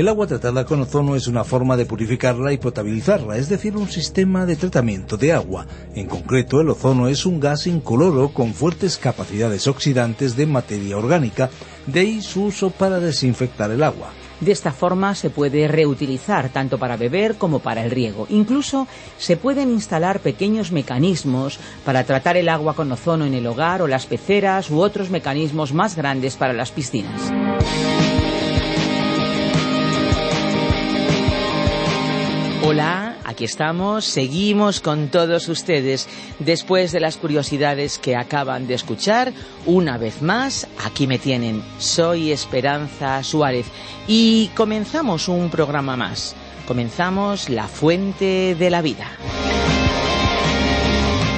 El agua tratada con ozono es una forma de purificarla y potabilizarla, es decir, un sistema de tratamiento de agua. En concreto, el ozono es un gas incoloro con fuertes capacidades oxidantes de materia orgánica, de ahí su uso para desinfectar el agua. De esta forma se puede reutilizar tanto para beber como para el riego. Incluso se pueden instalar pequeños mecanismos para tratar el agua con ozono en el hogar o las peceras u otros mecanismos más grandes para las piscinas. Hola, aquí estamos, seguimos con todos ustedes después de las curiosidades que acaban de escuchar. Una vez más, aquí me tienen. Soy Esperanza Suárez y comenzamos un programa más. Comenzamos La Fuente de la Vida.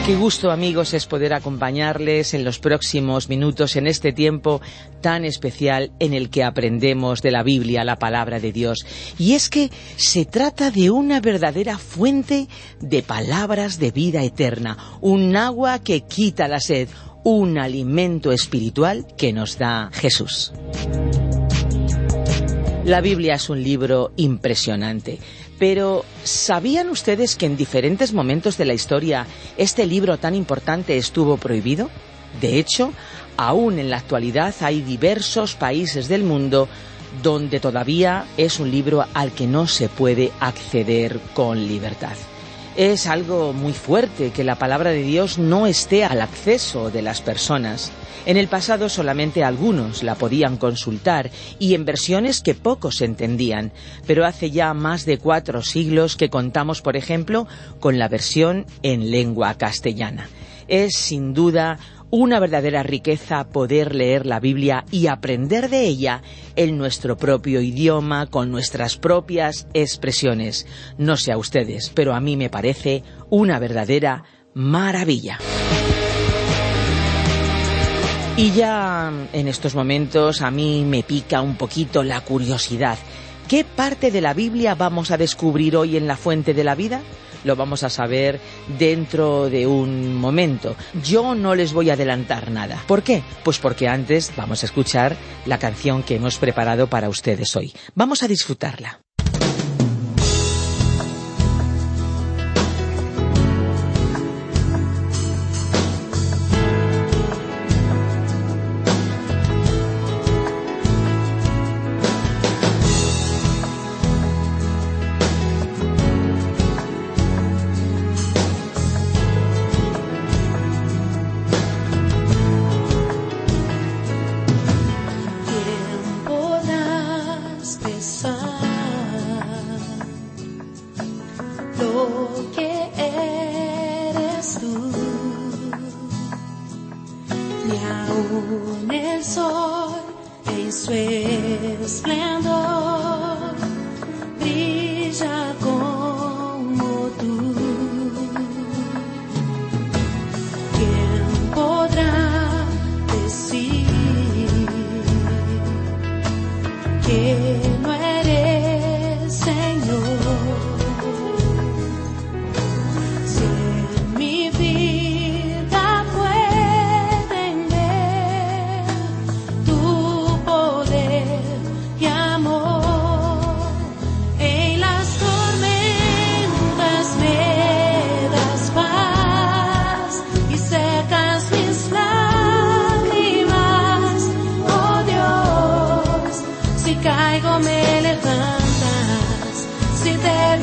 Qué gusto amigos es poder acompañarles en los próximos minutos en este tiempo tan especial en el que aprendemos de la Biblia, la palabra de Dios. Y es que se trata de una verdadera fuente de palabras de vida eterna, un agua que quita la sed, un alimento espiritual que nos da Jesús. La Biblia es un libro impresionante. Pero, ¿sabían ustedes que en diferentes momentos de la historia este libro tan importante estuvo prohibido? De hecho, aún en la actualidad hay diversos países del mundo donde todavía es un libro al que no se puede acceder con libertad. Es algo muy fuerte que la palabra de Dios no esté al acceso de las personas. En el pasado solamente algunos la podían consultar y en versiones que pocos entendían, pero hace ya más de cuatro siglos que contamos, por ejemplo, con la versión en lengua castellana. Es sin duda una verdadera riqueza poder leer la Biblia y aprender de ella en nuestro propio idioma, con nuestras propias expresiones. No sé a ustedes, pero a mí me parece una verdadera maravilla. Y ya en estos momentos a mí me pica un poquito la curiosidad. ¿Qué parte de la Biblia vamos a descubrir hoy en la fuente de la vida? Lo vamos a saber dentro de un momento. Yo no les voy a adelantar nada. ¿Por qué? Pues porque antes vamos a escuchar la canción que hemos preparado para ustedes hoy. Vamos a disfrutarla. En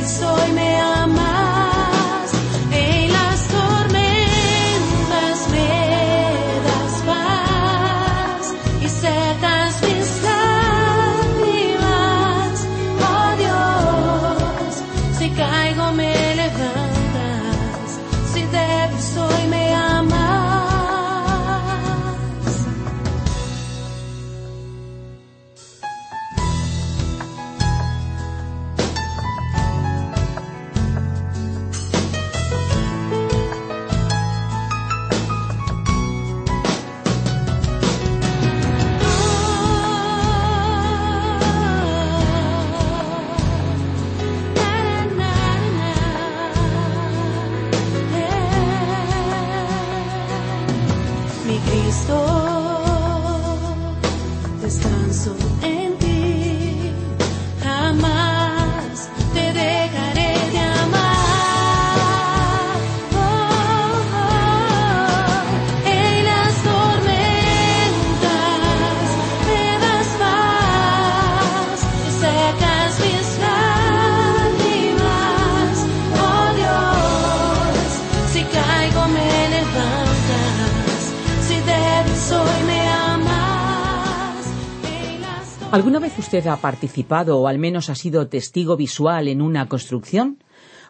so estranzo. Eh, ¿Alguna vez usted ha participado o al menos ha sido testigo visual en una construcción?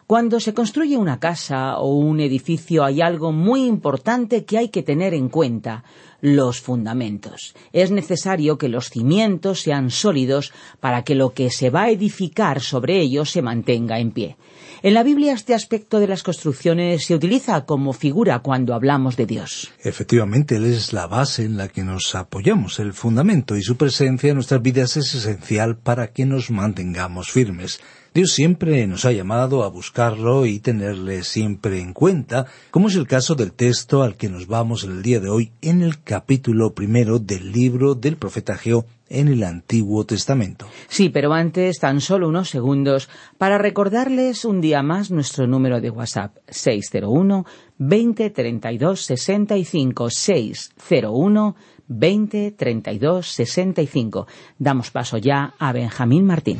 Cuando se construye una casa o un edificio hay algo muy importante que hay que tener en cuenta, los fundamentos. Es necesario que los cimientos sean sólidos para que lo que se va a edificar sobre ellos se mantenga en pie. En la Biblia este aspecto de las construcciones se utiliza como figura cuando hablamos de Dios. Efectivamente, Él es la base en la que nos apoyamos, el fundamento, y su presencia en nuestras vidas es esencial para que nos mantengamos firmes. Dios siempre nos ha llamado a buscarlo y tenerle siempre en cuenta, como es el caso del texto al que nos vamos el día de hoy en el capítulo primero del libro del profeta Geo en el Antiguo Testamento. Sí, pero antes tan solo unos segundos para recordarles un día más nuestro número de WhatsApp 601 20 32 65 601 20 32 65. Damos paso ya a Benjamín Martín.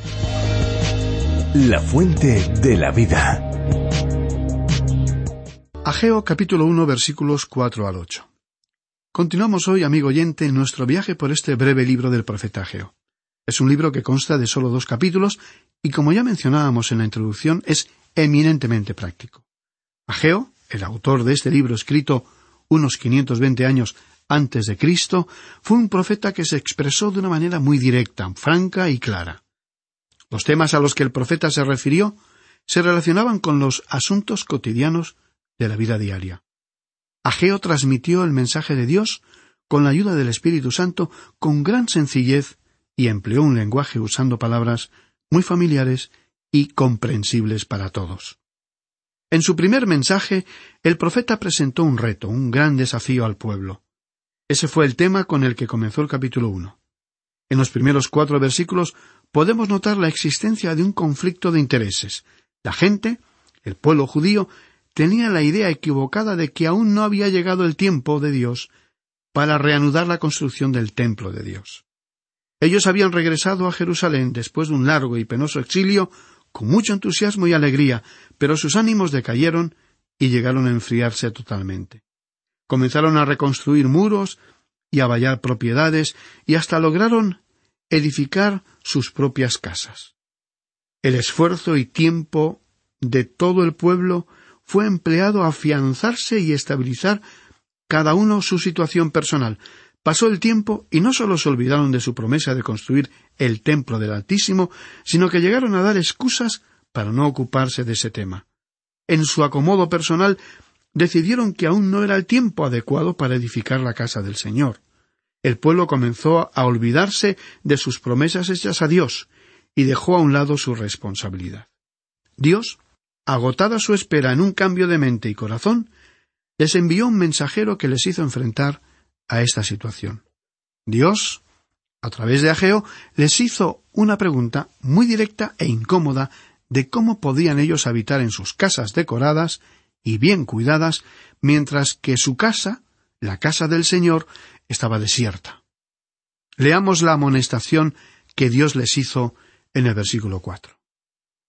La fuente de la vida. Ageo capítulo 1 versículos 4 al 8. Continuamos hoy, amigo oyente, en nuestro viaje por este breve libro del profeta Ageo. Es un libro que consta de solo dos capítulos y, como ya mencionábamos en la introducción, es eminentemente práctico. Ageo, el autor de este libro escrito unos 520 años antes de Cristo, fue un profeta que se expresó de una manera muy directa, franca y clara. Los temas a los que el profeta se refirió se relacionaban con los asuntos cotidianos de la vida diaria. Ageo transmitió el mensaje de Dios con la ayuda del Espíritu Santo con gran sencillez y empleó un lenguaje usando palabras muy familiares y comprensibles para todos. En su primer mensaje, el profeta presentó un reto, un gran desafío al pueblo. Ese fue el tema con el que comenzó el capítulo uno. En los primeros cuatro versículos podemos notar la existencia de un conflicto de intereses. La gente, el pueblo judío, tenía la idea equivocada de que aún no había llegado el tiempo de Dios para reanudar la construcción del templo de Dios. Ellos habían regresado a Jerusalén después de un largo y penoso exilio con mucho entusiasmo y alegría, pero sus ánimos decayeron y llegaron a enfriarse totalmente. Comenzaron a reconstruir muros y a vallar propiedades y hasta lograron edificar sus propias casas. El esfuerzo y tiempo de todo el pueblo fue empleado a afianzarse y estabilizar cada uno su situación personal. Pasó el tiempo y no solo se olvidaron de su promesa de construir el templo del Altísimo, sino que llegaron a dar excusas para no ocuparse de ese tema. En su acomodo personal decidieron que aún no era el tiempo adecuado para edificar la casa del Señor. El pueblo comenzó a olvidarse de sus promesas hechas a Dios y dejó a un lado su responsabilidad. Dios, agotada su espera en un cambio de mente y corazón, les envió un mensajero que les hizo enfrentar a esta situación. Dios, a través de Ageo, les hizo una pregunta muy directa e incómoda de cómo podían ellos habitar en sus casas decoradas y bien cuidadas, mientras que su casa, la casa del Señor, estaba desierta. Leamos la amonestación que Dios les hizo en el versículo cuatro.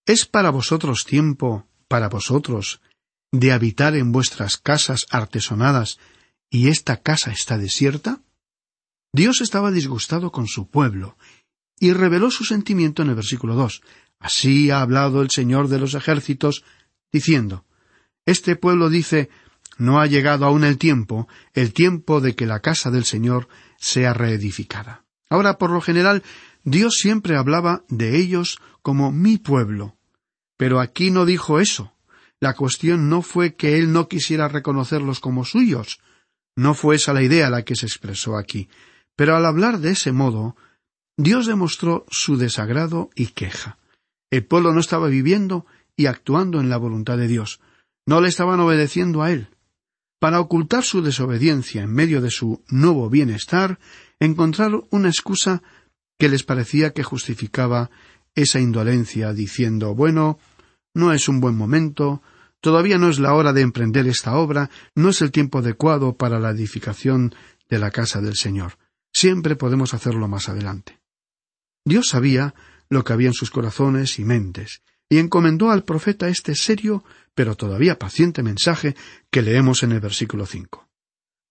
¿Es para vosotros tiempo, para vosotros, de habitar en vuestras casas artesonadas y esta casa está desierta? Dios estaba disgustado con su pueblo y reveló su sentimiento en el versículo dos. Así ha hablado el Señor de los ejércitos, diciendo Este pueblo dice no ha llegado aún el tiempo, el tiempo de que la casa del Señor sea reedificada. Ahora, por lo general, Dios siempre hablaba de ellos como mi pueblo. Pero aquí no dijo eso. La cuestión no fue que Él no quisiera reconocerlos como suyos. No fue esa la idea la que se expresó aquí. Pero al hablar de ese modo, Dios demostró su desagrado y queja. El pueblo no estaba viviendo y actuando en la voluntad de Dios. No le estaban obedeciendo a Él. para ocultar su desobediencia en medio de su nuevo bienestar, encontraron una excusa que les parecía que justificaba esa indolencia, diciendo bueno, no es un buen momento, todavía no es la hora de emprender esta obra, no es el tiempo adecuado para la edificación de la casa del Señor. Siempre podemos hacerlo más adelante. Dios sabía lo que había en sus corazones y mentes, y encomendó al profeta este serio, pero todavía paciente mensaje que leemos en el versículo cinco.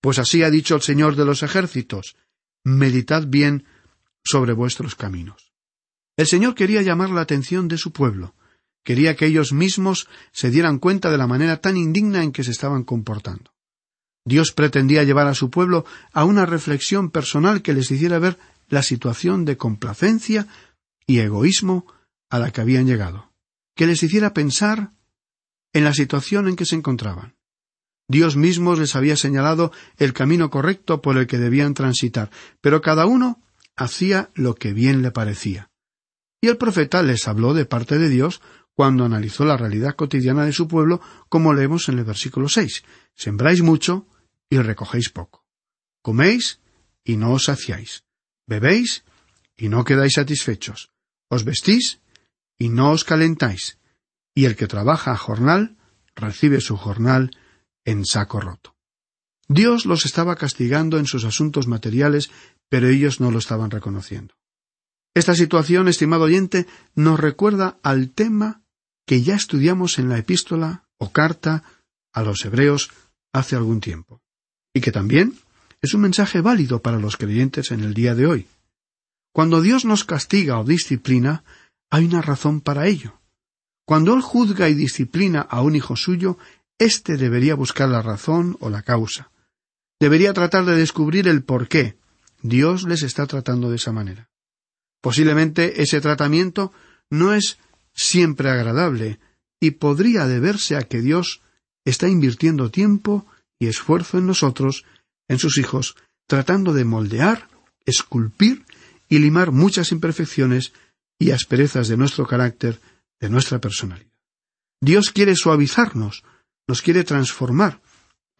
Pues así ha dicho el Señor de los ejércitos meditad bien sobre vuestros caminos. El Señor quería llamar la atención de su pueblo, quería que ellos mismos se dieran cuenta de la manera tan indigna en que se estaban comportando. Dios pretendía llevar a su pueblo a una reflexión personal que les hiciera ver la situación de complacencia y egoísmo a la que habían llegado, que les hiciera pensar en la situación en que se encontraban. Dios mismo les había señalado el camino correcto por el que debían transitar, pero cada uno hacía lo que bien le parecía. Y el profeta les habló de parte de Dios cuando analizó la realidad cotidiana de su pueblo, como leemos en el versículo seis Sembráis mucho y recogéis poco. Coméis y no os saciáis. Bebéis y no quedáis satisfechos. Os vestís y no os calentáis. Y el que trabaja a jornal recibe su jornal en saco roto. Dios los estaba castigando en sus asuntos materiales, pero ellos no lo estaban reconociendo. Esta situación, estimado oyente, nos recuerda al tema que ya estudiamos en la epístola o carta a los hebreos hace algún tiempo, y que también es un mensaje válido para los creyentes en el día de hoy. Cuando Dios nos castiga o disciplina, hay una razón para ello. Cuando Él juzga y disciplina a un hijo suyo, éste debería buscar la razón o la causa. Debería tratar de descubrir el por qué Dios les está tratando de esa manera. Posiblemente ese tratamiento no es siempre agradable y podría deberse a que Dios está invirtiendo tiempo y esfuerzo en nosotros, en sus hijos, tratando de moldear, esculpir y limar muchas imperfecciones y asperezas de nuestro carácter, de nuestra personalidad. Dios quiere suavizarnos, nos quiere transformar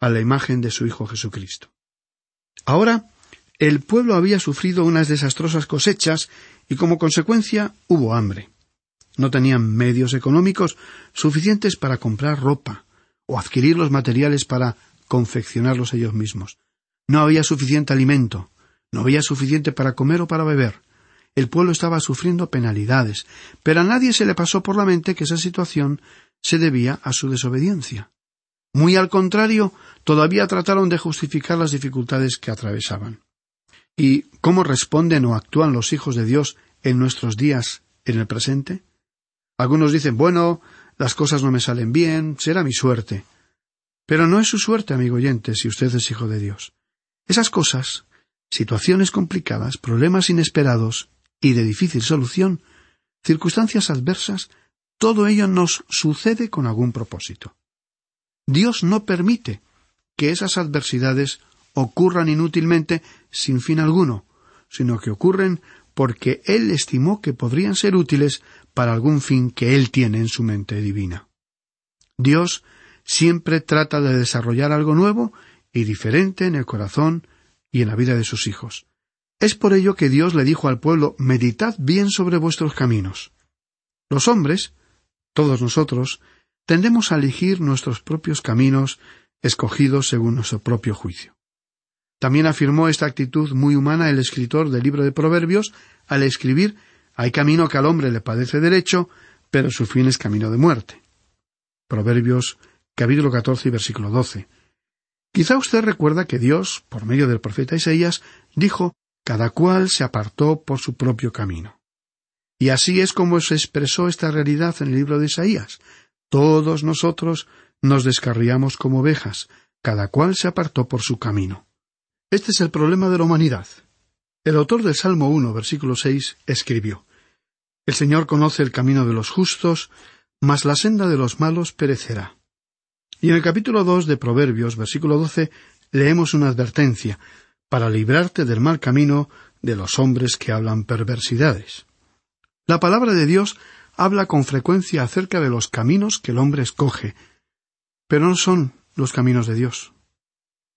a la imagen de su Hijo Jesucristo. Ahora, el pueblo había sufrido unas desastrosas cosechas y como consecuencia hubo hambre. No tenían medios económicos suficientes para comprar ropa o adquirir los materiales para confeccionarlos ellos mismos. No había suficiente alimento, no había suficiente para comer o para beber. El pueblo estaba sufriendo penalidades, pero a nadie se le pasó por la mente que esa situación se debía a su desobediencia. Muy al contrario, todavía trataron de justificar las dificultades que atravesaban. ¿Y cómo responden o actúan los hijos de Dios en nuestros días, en el presente? Algunos dicen, bueno, las cosas no me salen bien, será mi suerte. Pero no es su suerte, amigo oyente, si usted es hijo de Dios. Esas cosas, situaciones complicadas, problemas inesperados y de difícil solución, circunstancias adversas, todo ello nos sucede con algún propósito. Dios no permite que esas adversidades ocurran inútilmente sin fin alguno, sino que ocurren porque Él estimó que podrían ser útiles para algún fin que Él tiene en su mente divina. Dios siempre trata de desarrollar algo nuevo y diferente en el corazón y en la vida de sus hijos. Es por ello que Dios le dijo al pueblo Meditad bien sobre vuestros caminos. Los hombres, todos nosotros, tendemos a elegir nuestros propios caminos escogidos según nuestro propio juicio. También afirmó esta actitud muy humana el escritor del libro de Proverbios al escribir Hay camino que al hombre le padece derecho, pero su fin es camino de muerte. Proverbios capítulo 14 y versículo 12. Quizá usted recuerda que Dios, por medio del profeta Isaías, dijo Cada cual se apartó por su propio camino. Y así es como se expresó esta realidad en el libro de Isaías. Todos nosotros nos descarriamos como ovejas, cada cual se apartó por su camino. Este es el problema de la humanidad. El autor del Salmo 1, versículo 6, escribió El Señor conoce el camino de los justos, mas la senda de los malos perecerá. Y en el capítulo 2 de Proverbios, versículo 12, leemos una advertencia para librarte del mal camino de los hombres que hablan perversidades. La palabra de Dios habla con frecuencia acerca de los caminos que el hombre escoge, pero no son los caminos de Dios.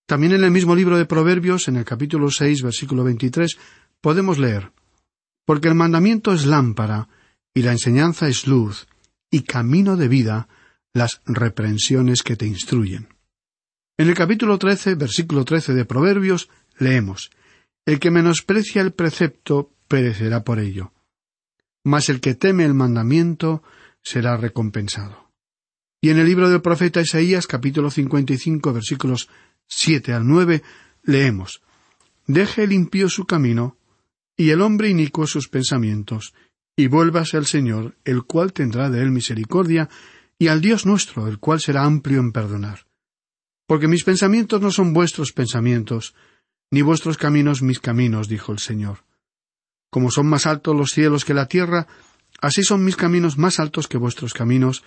También en el mismo libro de Proverbios, en el capítulo seis, versículo veintitrés, podemos leer Porque el mandamiento es lámpara, y la enseñanza es luz, y camino de vida las reprensiones que te instruyen. En el capítulo trece, versículo trece de Proverbios, leemos El que menosprecia el precepto perecerá por ello. Mas el que teme el mandamiento será recompensado. Y en el libro del profeta Isaías, capítulo cinco, versículos siete al nueve, leemos Deje el impío su camino, y el hombre inicuo sus pensamientos, y vuélvase al Señor, el cual tendrá de él misericordia, y al Dios nuestro, el cual será amplio en perdonar. Porque mis pensamientos no son vuestros pensamientos, ni vuestros caminos mis caminos, dijo el Señor. Como son más altos los cielos que la tierra, así son mis caminos más altos que vuestros caminos,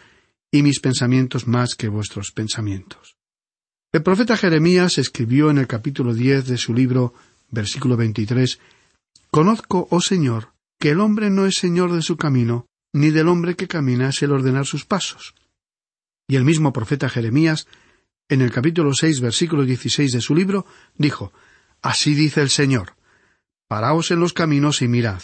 y mis pensamientos más que vuestros pensamientos. El profeta Jeremías escribió en el capítulo diez de su libro, versículo veintitrés, Conozco, oh Señor, que el hombre no es señor de su camino, ni del hombre que camina es el ordenar sus pasos. Y el mismo profeta Jeremías, en el capítulo seis, versículo dieciséis de su libro, dijo Así dice el Señor Paraos en los caminos y mirad,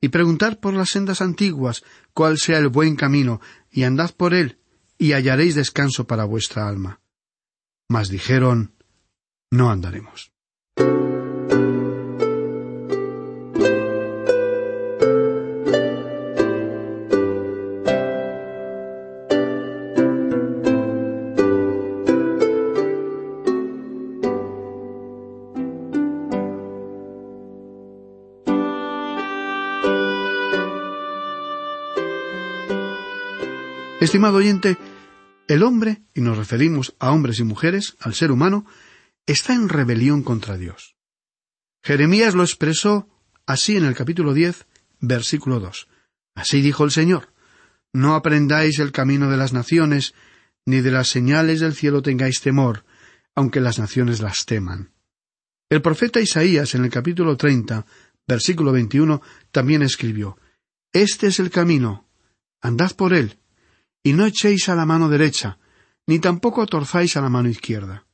y preguntad por las sendas antiguas cuál sea el buen camino, y andad por él, y hallaréis descanso para vuestra alma. Mas dijeron, no andaremos. Estimado oyente, el hombre, y nos referimos a hombres y mujeres, al ser humano, está en rebelión contra Dios. Jeremías lo expresó así en el capítulo diez, versículo dos. Así dijo el Señor No aprendáis el camino de las naciones, ni de las señales del cielo tengáis temor, aunque las naciones las teman. El profeta Isaías en el capítulo treinta, versículo veintiuno, también escribió Este es el camino, andad por él, y no echéis a la mano derecha, ni tampoco torzáis a la mano izquierda.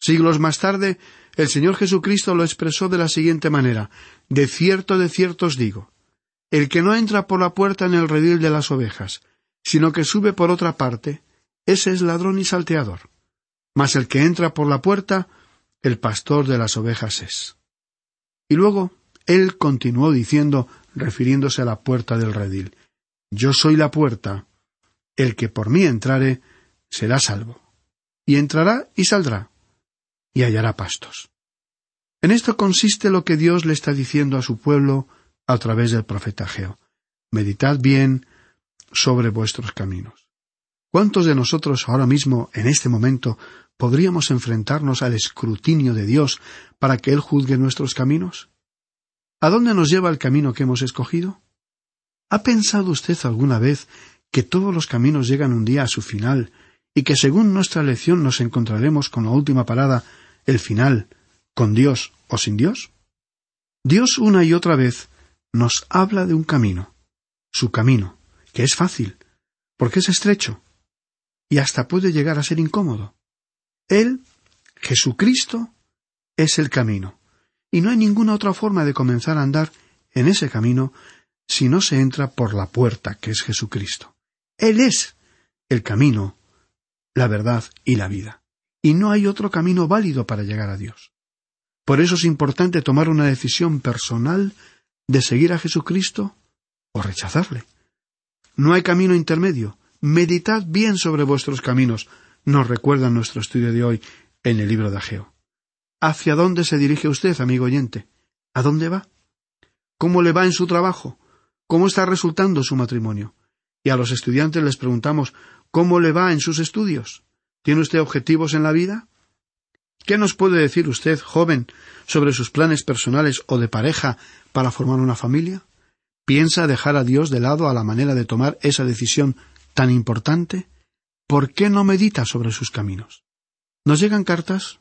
Siglos más tarde, el Señor Jesucristo lo expresó de la siguiente manera De cierto, de cierto os digo, el que no entra por la puerta en el redil de las ovejas, sino que sube por otra parte, ese es ladrón y salteador. Mas el que entra por la puerta, el pastor de las ovejas es. Y luego, él continuó diciendo, refiriéndose a la puerta del redil, Yo soy la puerta, el que por mí entrare será salvo, y entrará y saldrá, y hallará pastos. En esto consiste lo que Dios le está diciendo a su pueblo a través del profeta Geo. Meditad bien sobre vuestros caminos. ¿Cuántos de nosotros ahora mismo, en este momento, podríamos enfrentarnos al escrutinio de Dios para que Él juzgue nuestros caminos? ¿A dónde nos lleva el camino que hemos escogido? ¿Ha pensado usted alguna vez que todos los caminos llegan un día a su final, y que según nuestra lección nos encontraremos con la última parada, el final, con Dios o sin Dios? Dios una y otra vez nos habla de un camino, su camino, que es fácil, porque es estrecho, y hasta puede llegar a ser incómodo. Él, Jesucristo, es el camino, y no hay ninguna otra forma de comenzar a andar en ese camino si no se entra por la puerta que es Jesucristo. Él es el camino, la verdad y la vida. Y no hay otro camino válido para llegar a Dios. Por eso es importante tomar una decisión personal de seguir a Jesucristo o rechazarle. No hay camino intermedio. Meditad bien sobre vuestros caminos, nos recuerda nuestro estudio de hoy en el libro de Ageo. ¿Hacia dónde se dirige usted, amigo oyente? ¿A dónde va? ¿Cómo le va en su trabajo? ¿Cómo está resultando su matrimonio? Y a los estudiantes les preguntamos ¿Cómo le va en sus estudios? ¿Tiene usted objetivos en la vida? ¿Qué nos puede decir usted, joven, sobre sus planes personales o de pareja para formar una familia? ¿Piensa dejar a Dios de lado a la manera de tomar esa decisión tan importante? ¿Por qué no medita sobre sus caminos? Nos llegan cartas,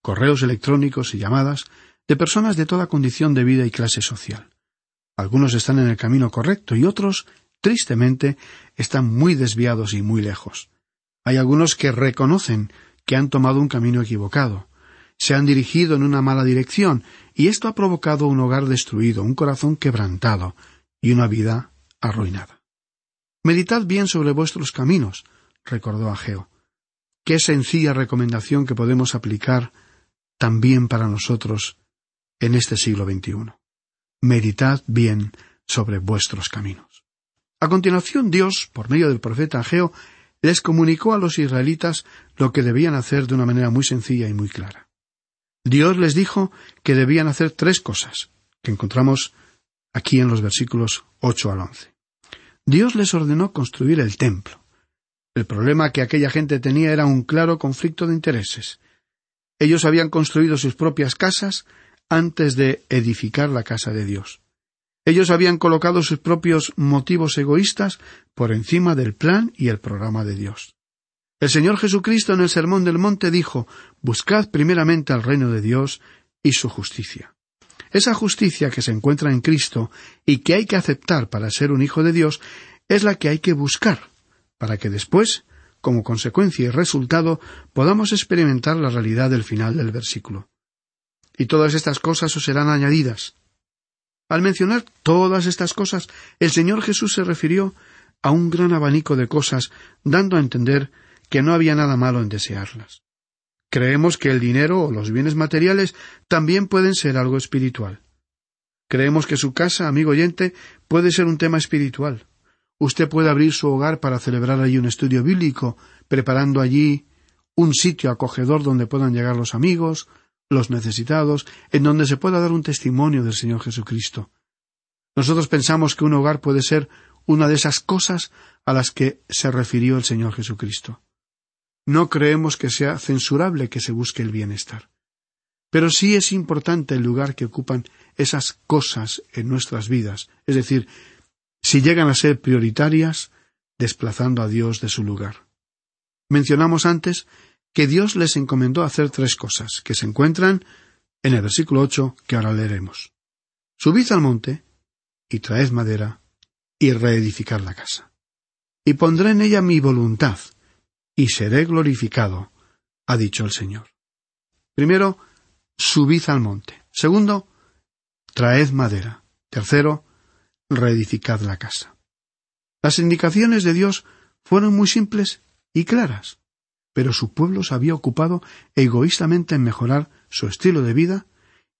correos electrónicos y llamadas de personas de toda condición de vida y clase social. Algunos están en el camino correcto y otros tristemente, están muy desviados y muy lejos. Hay algunos que reconocen que han tomado un camino equivocado, se han dirigido en una mala dirección, y esto ha provocado un hogar destruido, un corazón quebrantado y una vida arruinada. Meditad bien sobre vuestros caminos, recordó Ageo. Qué sencilla recomendación que podemos aplicar también para nosotros en este siglo XXI. Meditad bien sobre vuestros caminos. A continuación, Dios, por medio del profeta Ageo, les comunicó a los israelitas lo que debían hacer de una manera muy sencilla y muy clara. Dios les dijo que debían hacer tres cosas, que encontramos aquí en los versículos ocho al once. Dios les ordenó construir el templo. El problema que aquella gente tenía era un claro conflicto de intereses. Ellos habían construido sus propias casas antes de edificar la casa de Dios. Ellos habían colocado sus propios motivos egoístas por encima del plan y el programa de Dios. El Señor Jesucristo en el Sermón del Monte dijo Buscad primeramente al reino de Dios y su justicia. Esa justicia que se encuentra en Cristo y que hay que aceptar para ser un hijo de Dios es la que hay que buscar, para que después, como consecuencia y resultado, podamos experimentar la realidad del final del versículo. Y todas estas cosas os serán añadidas. Al mencionar todas estas cosas, el Señor Jesús se refirió a un gran abanico de cosas, dando a entender que no había nada malo en desearlas. Creemos que el dinero o los bienes materiales también pueden ser algo espiritual. Creemos que su casa, amigo oyente, puede ser un tema espiritual. Usted puede abrir su hogar para celebrar allí un estudio bíblico, preparando allí un sitio acogedor donde puedan llegar los amigos, los necesitados, en donde se pueda dar un testimonio del Señor Jesucristo. Nosotros pensamos que un hogar puede ser una de esas cosas a las que se refirió el Señor Jesucristo. No creemos que sea censurable que se busque el bienestar. Pero sí es importante el lugar que ocupan esas cosas en nuestras vidas, es decir, si llegan a ser prioritarias, desplazando a Dios de su lugar. Mencionamos antes que Dios les encomendó hacer tres cosas, que se encuentran en el versículo ocho que ahora leeremos. Subid al monte, y traed madera, y reedificad la casa. Y pondré en ella mi voluntad, y seré glorificado, ha dicho el Señor. Primero, subid al monte. Segundo, traed madera. Tercero, reedificad la casa. Las indicaciones de Dios fueron muy simples y claras, pero su pueblo se había ocupado egoístamente en mejorar su estilo de vida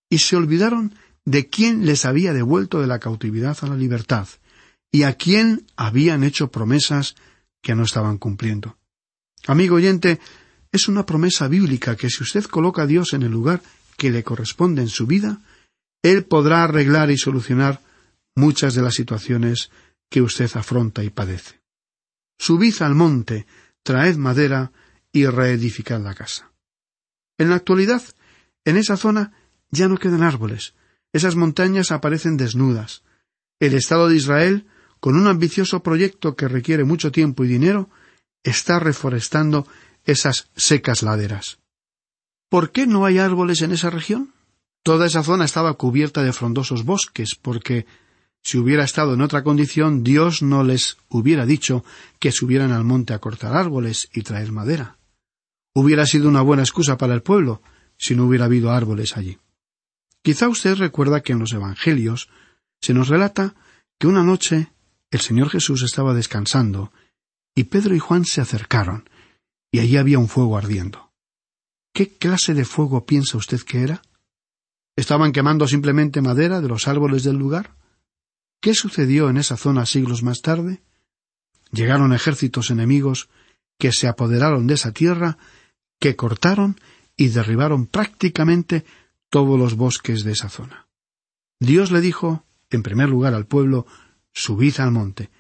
y se olvidaron de quién les había devuelto de la cautividad a la libertad y a quién habían hecho promesas que no estaban cumpliendo. Amigo oyente, es una promesa bíblica que si usted coloca a Dios en el lugar que le corresponde en su vida, Él podrá arreglar y solucionar muchas de las situaciones que usted afronta y padece. Subid al monte, traed madera y reedificad la casa. En la actualidad, en esa zona ya no quedan árboles, esas montañas aparecen desnudas. El Estado de Israel, con un ambicioso proyecto que requiere mucho tiempo y dinero, está reforestando esas secas laderas. ¿Por qué no hay árboles en esa región? Toda esa zona estaba cubierta de frondosos bosques, porque si hubiera estado en otra condición, Dios no les hubiera dicho que subieran al monte a cortar árboles y traer madera. Hubiera sido una buena excusa para el pueblo si no hubiera habido árboles allí. Quizá usted recuerda que en los Evangelios se nos relata que una noche el Señor Jesús estaba descansando y Pedro y Juan se acercaron, y allí había un fuego ardiendo. ¿Qué clase de fuego piensa usted que era? ¿Estaban quemando simplemente madera de los árboles del lugar? ¿Qué sucedió en esa zona siglos más tarde? Llegaron ejércitos enemigos que se apoderaron de esa tierra, que cortaron y derribaron prácticamente todos los bosques de esa zona. Dios le dijo, en primer lugar al pueblo, subid al monte,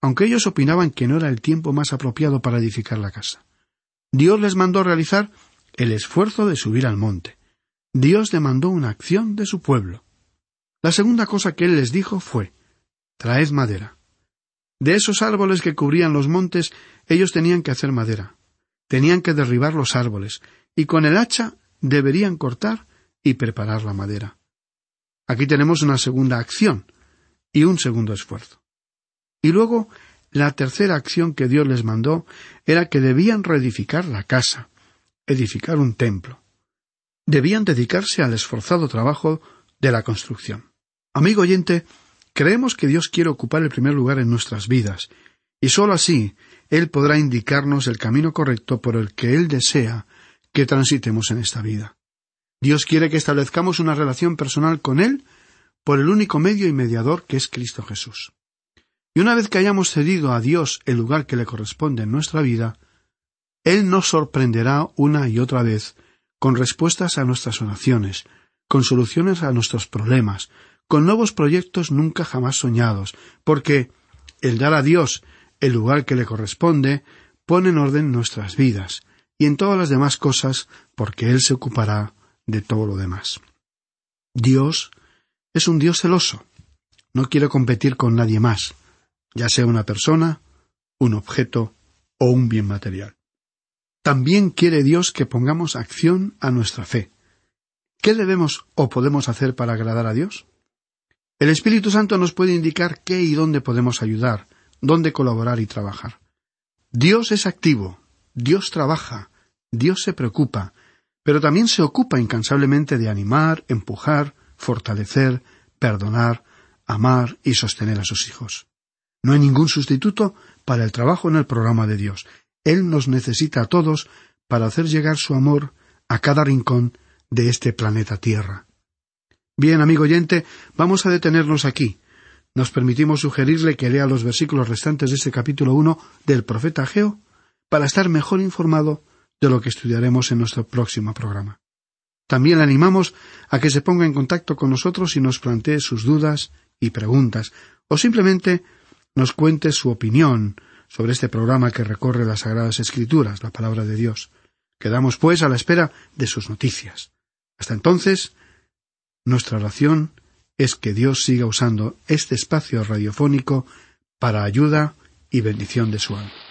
aunque ellos opinaban que no era el tiempo más apropiado para edificar la casa. Dios les mandó realizar el esfuerzo de subir al monte. Dios demandó una acción de su pueblo. La segunda cosa que él les dijo fue Traed madera. De esos árboles que cubrían los montes, ellos tenían que hacer madera. Tenían que derribar los árboles, y con el hacha deberían cortar y preparar la madera. Aquí tenemos una segunda acción y un segundo esfuerzo. Y luego, la tercera acción que Dios les mandó era que debían reedificar la casa, edificar un templo. debían dedicarse al esforzado trabajo de la construcción. Amigo oyente, creemos que Dios quiere ocupar el primer lugar en nuestras vidas, y sólo así Él podrá indicarnos el camino correcto por el que Él desea que transitemos en esta vida. Dios quiere que establezcamos una relación personal con Él por el único medio y mediador que es Cristo Jesús. Y una vez que hayamos cedido a Dios el lugar que le corresponde en nuestra vida, Él nos sorprenderá una y otra vez con respuestas a nuestras oraciones, con soluciones a nuestros problemas, con nuevos proyectos nunca jamás soñados, porque el dar a Dios el lugar que le corresponde pone en orden nuestras vidas y en todas las demás cosas porque Él se ocupará de todo lo demás. Dios es un Dios celoso. No quiere competir con nadie más, ya sea una persona, un objeto o un bien material. También quiere Dios que pongamos acción a nuestra fe. ¿Qué debemos o podemos hacer para agradar a Dios? El Espíritu Santo nos puede indicar qué y dónde podemos ayudar, dónde colaborar y trabajar. Dios es activo, Dios trabaja, Dios se preocupa, pero también se ocupa incansablemente de animar, empujar, fortalecer, perdonar, amar y sostener a sus hijos. No hay ningún sustituto para el trabajo en el programa de Dios. Él nos necesita a todos para hacer llegar su amor a cada rincón de este planeta Tierra. Bien, amigo oyente, vamos a detenernos aquí. Nos permitimos sugerirle que lea los versículos restantes de este capítulo uno del profeta Geo para estar mejor informado de lo que estudiaremos en nuestro próximo programa. También le animamos a que se ponga en contacto con nosotros y nos plantee sus dudas y preguntas, o simplemente nos cuente su opinión sobre este programa que recorre las Sagradas Escrituras, la palabra de Dios. Quedamos, pues, a la espera de sus noticias. Hasta entonces, nuestra oración es que Dios siga usando este espacio radiofónico para ayuda y bendición de su alma.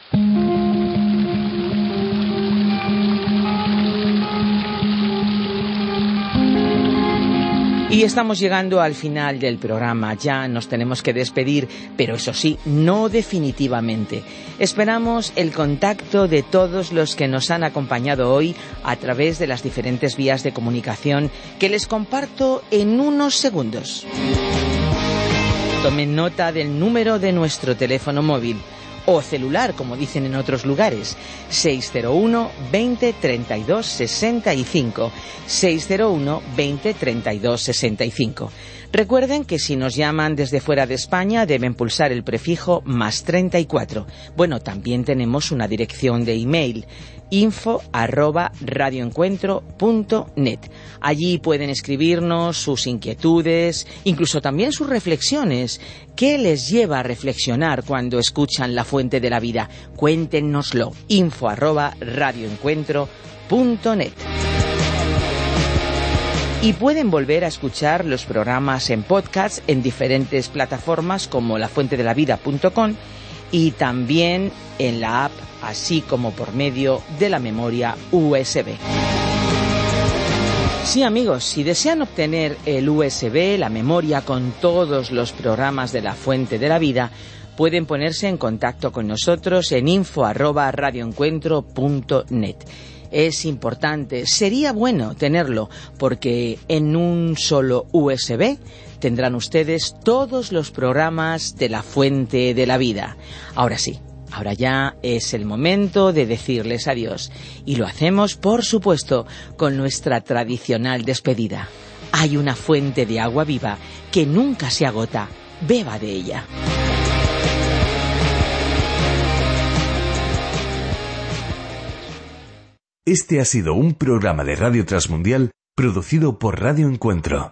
Y estamos llegando al final del programa, ya nos tenemos que despedir, pero eso sí, no definitivamente. Esperamos el contacto de todos los que nos han acompañado hoy a través de las diferentes vías de comunicación que les comparto en unos segundos. Tomen nota del número de nuestro teléfono móvil o celular, como dicen en otros lugares. 601 20 32 65. 601 20 32 65. Recuerden que si nos llaman desde fuera de España deben pulsar el prefijo más 34. Bueno, también tenemos una dirección de email info. Allí pueden escribirnos sus inquietudes, incluso también sus reflexiones. ¿Qué les lleva a reflexionar cuando escuchan la fuente de la vida? Cuéntenoslo. info. Y pueden volver a escuchar los programas en podcast en diferentes plataformas como lafuentedelavida.com y también en la app, así como por medio de la memoria USB. Sí amigos, si desean obtener el USB, la memoria con todos los programas de la Fuente de la Vida, pueden ponerse en contacto con nosotros en info@radioencuentro.net. Es importante, sería bueno tenerlo, porque en un solo USB tendrán ustedes todos los programas de la Fuente de la Vida. Ahora sí, Ahora ya es el momento de decirles adiós y lo hacemos, por supuesto, con nuestra tradicional despedida. Hay una fuente de agua viva que nunca se agota. Beba de ella. Este ha sido un programa de Radio Transmundial producido por Radio Encuentro,